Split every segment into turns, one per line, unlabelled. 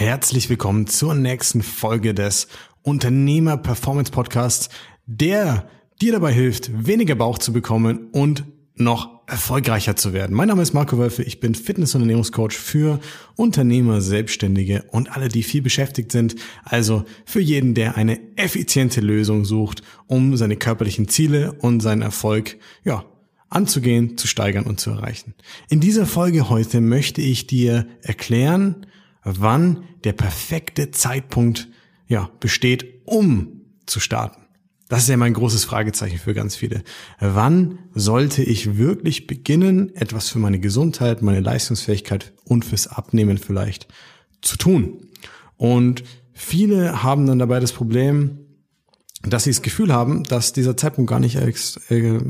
Herzlich willkommen zur nächsten Folge des Unternehmer Performance Podcasts, der dir dabei hilft, weniger Bauch zu bekommen und noch erfolgreicher zu werden. Mein Name ist Marco Wölfe, ich bin Fitness- und Ernährungscoach für Unternehmer, Selbstständige und alle, die viel beschäftigt sind. Also für jeden, der eine effiziente Lösung sucht, um seine körperlichen Ziele und seinen Erfolg, ja, anzugehen, zu steigern und zu erreichen. In dieser Folge heute möchte ich dir erklären, wann der perfekte Zeitpunkt ja, besteht, um zu starten. Das ist ja mein großes Fragezeichen für ganz viele. Wann sollte ich wirklich beginnen, etwas für meine Gesundheit, meine Leistungsfähigkeit und fürs Abnehmen vielleicht zu tun? Und viele haben dann dabei das Problem, dass sie das Gefühl haben, dass dieser Zeitpunkt gar nicht äh,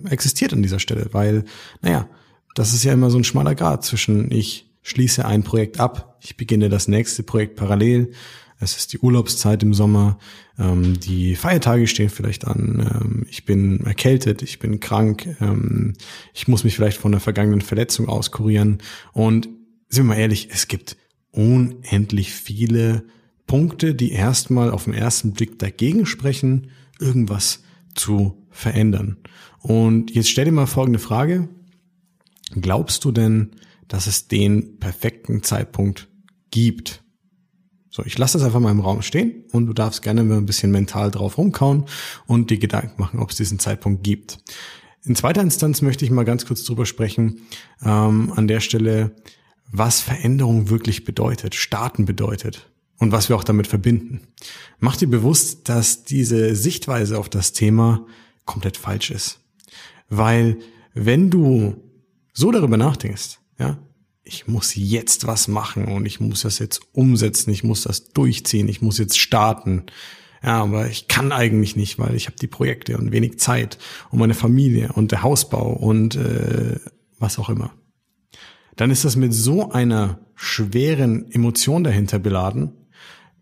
existiert an dieser Stelle, weil, naja, das ist ja immer so ein schmaler Grad zwischen ich schließe ein Projekt ab, ich beginne das nächste Projekt parallel. Es ist die Urlaubszeit im Sommer, ähm, die Feiertage stehen vielleicht an, ähm, ich bin erkältet, ich bin krank, ähm, ich muss mich vielleicht von einer vergangenen Verletzung auskurieren. Und sind wir mal ehrlich, es gibt unendlich viele Punkte, die erstmal auf den ersten Blick dagegen sprechen, irgendwas zu verändern. Und jetzt stell dir mal folgende Frage. Glaubst du denn, dass es den perfekten Zeitpunkt gibt. So, ich lasse das einfach mal im Raum stehen und du darfst gerne mal ein bisschen mental drauf rumkauen und dir Gedanken machen, ob es diesen Zeitpunkt gibt. In zweiter Instanz möchte ich mal ganz kurz drüber sprechen, ähm, an der Stelle, was Veränderung wirklich bedeutet, starten bedeutet und was wir auch damit verbinden. Mach dir bewusst, dass diese Sichtweise auf das Thema komplett falsch ist. Weil wenn du so darüber nachdenkst, ja, ich muss jetzt was machen und ich muss das jetzt umsetzen, ich muss das durchziehen, ich muss jetzt starten. Ja, aber ich kann eigentlich nicht, weil ich habe die Projekte und wenig Zeit und meine Familie und der Hausbau und äh, was auch immer. Dann ist das mit so einer schweren Emotion dahinter beladen,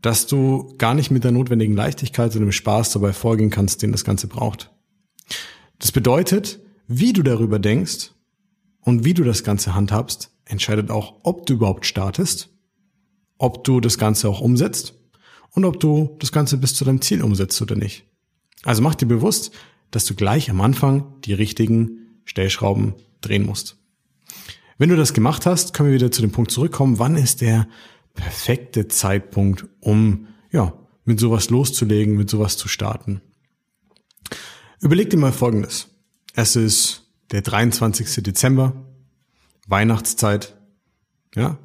dass du gar nicht mit der notwendigen Leichtigkeit und dem Spaß dabei vorgehen kannst, den das Ganze braucht. Das bedeutet, wie du darüber denkst und wie du das Ganze handhabst, entscheidet auch, ob du überhaupt startest, ob du das Ganze auch umsetzt und ob du das Ganze bis zu deinem Ziel umsetzt oder nicht. Also mach dir bewusst, dass du gleich am Anfang die richtigen Stellschrauben drehen musst. Wenn du das gemacht hast, können wir wieder zu dem Punkt zurückkommen, wann ist der perfekte Zeitpunkt, um ja, mit sowas loszulegen, mit sowas zu starten. Überleg dir mal Folgendes. Es ist der 23. Dezember Weihnachtszeit. Ja,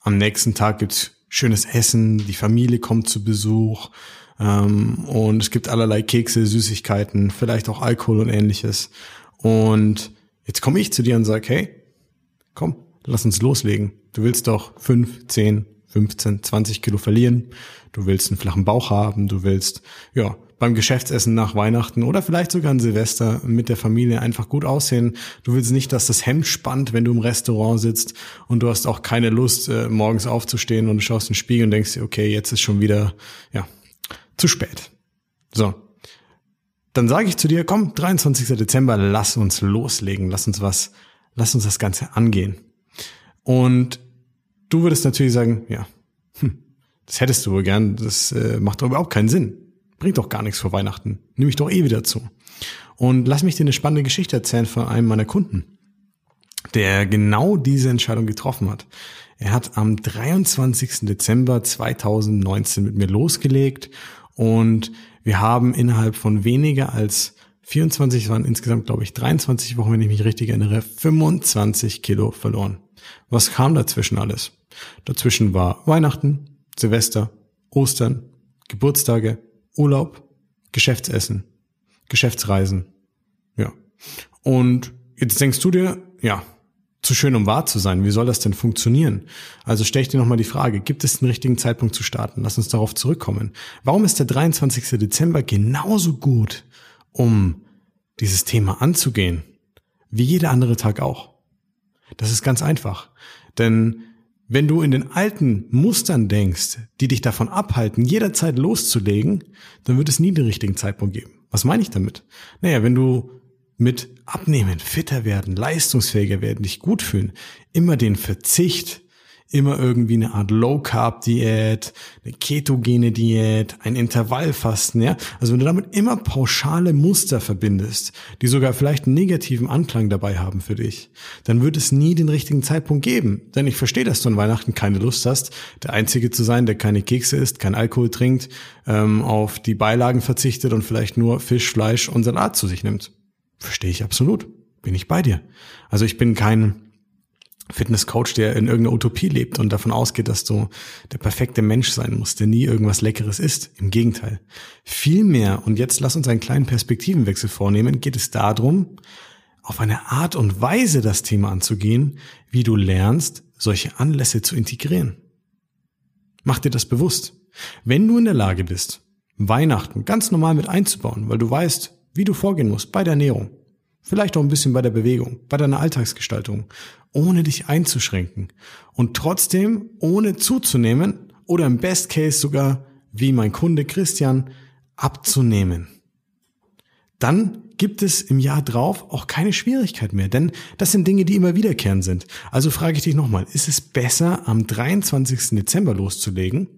am nächsten Tag gibt's schönes Essen, die Familie kommt zu Besuch ähm, und es gibt allerlei Kekse, Süßigkeiten, vielleicht auch Alkohol und ähnliches. Und jetzt komme ich zu dir und sage, hey, komm, lass uns loslegen. Du willst doch fünf, zehn, 15, 20 Kilo verlieren. Du willst einen flachen Bauch haben. Du willst, ja, beim Geschäftsessen nach Weihnachten oder vielleicht sogar an Silvester mit der Familie einfach gut aussehen. Du willst nicht, dass das Hemd spannt, wenn du im Restaurant sitzt und du hast auch keine Lust, äh, morgens aufzustehen und du schaust in den Spiegel und denkst okay, jetzt ist schon wieder, ja, zu spät. So. Dann sage ich zu dir, komm, 23. Dezember, lass uns loslegen, lass uns was, lass uns das Ganze angehen. Und du würdest natürlich sagen, ja, hm, das hättest du wohl gern, das äh, macht doch überhaupt keinen Sinn bringt doch gar nichts vor Weihnachten. Nehme ich doch eh wieder zu. Und lass mich dir eine spannende Geschichte erzählen von einem meiner Kunden, der genau diese Entscheidung getroffen hat. Er hat am 23. Dezember 2019 mit mir losgelegt und wir haben innerhalb von weniger als 24, es waren insgesamt glaube ich 23 Wochen, wenn ich mich richtig erinnere, 25 Kilo verloren. Was kam dazwischen alles? Dazwischen war Weihnachten, Silvester, Ostern, Geburtstage, Urlaub, Geschäftsessen, Geschäftsreisen. Ja. Und jetzt denkst du dir, ja, zu schön, um wahr zu sein. Wie soll das denn funktionieren? Also stelle ich dir nochmal die Frage, gibt es einen richtigen Zeitpunkt zu starten? Lass uns darauf zurückkommen. Warum ist der 23. Dezember genauso gut, um dieses Thema anzugehen, wie jeder andere Tag auch? Das ist ganz einfach. Denn wenn du in den alten Mustern denkst, die dich davon abhalten, jederzeit loszulegen, dann wird es nie den richtigen Zeitpunkt geben. Was meine ich damit? Naja, wenn du mit Abnehmen, fitter werden, leistungsfähiger werden, dich gut fühlen, immer den Verzicht, immer irgendwie eine Art Low-Carb-Diät, eine ketogene Diät, ein Intervallfasten, ja. Also wenn du damit immer pauschale Muster verbindest, die sogar vielleicht einen negativen Anklang dabei haben für dich, dann wird es nie den richtigen Zeitpunkt geben. Denn ich verstehe, dass du an Weihnachten keine Lust hast, der Einzige zu sein, der keine Kekse isst, kein Alkohol trinkt, ähm, auf die Beilagen verzichtet und vielleicht nur Fisch, Fleisch und Salat zu sich nimmt. Verstehe ich absolut. Bin ich bei dir. Also ich bin kein Fitnesscoach, der in irgendeiner Utopie lebt und davon ausgeht, dass du der perfekte Mensch sein musst, der nie irgendwas Leckeres isst. Im Gegenteil. Vielmehr, und jetzt lass uns einen kleinen Perspektivenwechsel vornehmen, geht es darum, auf eine Art und Weise das Thema anzugehen, wie du lernst, solche Anlässe zu integrieren. Mach dir das bewusst. Wenn du in der Lage bist, Weihnachten ganz normal mit einzubauen, weil du weißt, wie du vorgehen musst bei der Ernährung, vielleicht auch ein bisschen bei der Bewegung, bei deiner Alltagsgestaltung ohne dich einzuschränken und trotzdem ohne zuzunehmen oder im Best Case sogar wie mein Kunde Christian abzunehmen. Dann gibt es im Jahr drauf auch keine Schwierigkeit mehr, denn das sind Dinge, die immer wiederkehren sind. Also frage ich dich nochmal, ist es besser, am 23. Dezember loszulegen,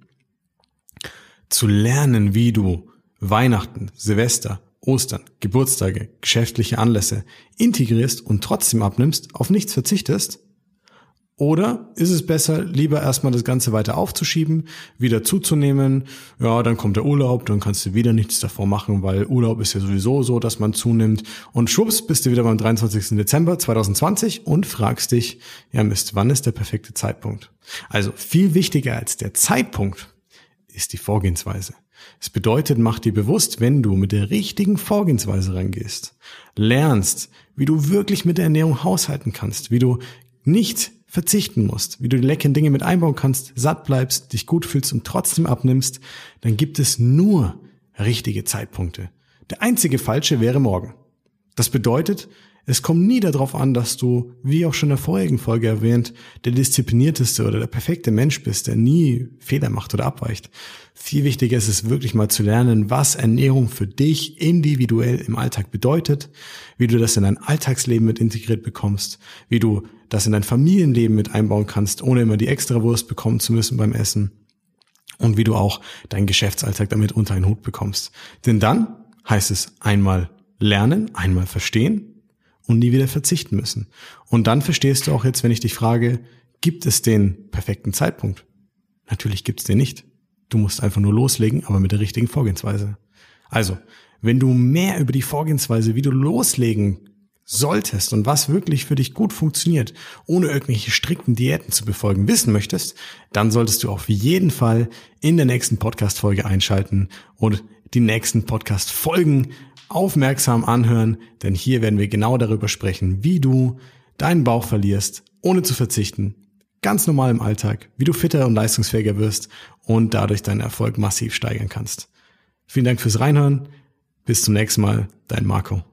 zu lernen, wie du Weihnachten, Silvester, Ostern, Geburtstage, geschäftliche Anlässe integrierst und trotzdem abnimmst, auf nichts verzichtest? Oder ist es besser, lieber erstmal das Ganze weiter aufzuschieben, wieder zuzunehmen? Ja, dann kommt der Urlaub, dann kannst du wieder nichts davor machen, weil Urlaub ist ja sowieso so, dass man zunimmt. Und schwupps, bist du wieder beim 23. Dezember 2020 und fragst dich, ja Mist, wann ist der perfekte Zeitpunkt? Also viel wichtiger als der Zeitpunkt ist die Vorgehensweise. Es bedeutet, mach dir bewusst, wenn du mit der richtigen Vorgehensweise rangehst, lernst, wie du wirklich mit der Ernährung haushalten kannst, wie du nicht verzichten musst, wie du die leckeren Dinge mit einbauen kannst, satt bleibst, dich gut fühlst und trotzdem abnimmst, dann gibt es nur richtige Zeitpunkte. Der einzige falsche wäre morgen. Das bedeutet, es kommt nie darauf an, dass du, wie auch schon in der vorigen Folge erwähnt, der disziplinierteste oder der perfekte Mensch bist, der nie Fehler macht oder abweicht. Viel wichtiger ist es wirklich mal zu lernen, was Ernährung für dich individuell im Alltag bedeutet, wie du das in dein Alltagsleben mit integriert bekommst, wie du das in dein Familienleben mit einbauen kannst, ohne immer die Extrawurst bekommen zu müssen beim Essen und wie du auch deinen Geschäftsalltag damit unter einen Hut bekommst. Denn dann heißt es einmal lernen, einmal verstehen und nie wieder verzichten müssen. Und dann verstehst du auch jetzt, wenn ich dich frage, gibt es den perfekten Zeitpunkt? Natürlich gibt es den nicht. Du musst einfach nur loslegen, aber mit der richtigen Vorgehensweise. Also, wenn du mehr über die Vorgehensweise, wie du loslegen solltest und was wirklich für dich gut funktioniert, ohne irgendwelche strikten Diäten zu befolgen, wissen möchtest, dann solltest du auf jeden Fall in der nächsten Podcast-Folge einschalten und die nächsten Podcast-Folgen aufmerksam anhören, denn hier werden wir genau darüber sprechen, wie du deinen Bauch verlierst, ohne zu verzichten, ganz normal im Alltag, wie du fitter und leistungsfähiger wirst und dadurch deinen Erfolg massiv steigern kannst. Vielen Dank fürs Reinhören. Bis zum nächsten Mal, dein Marco.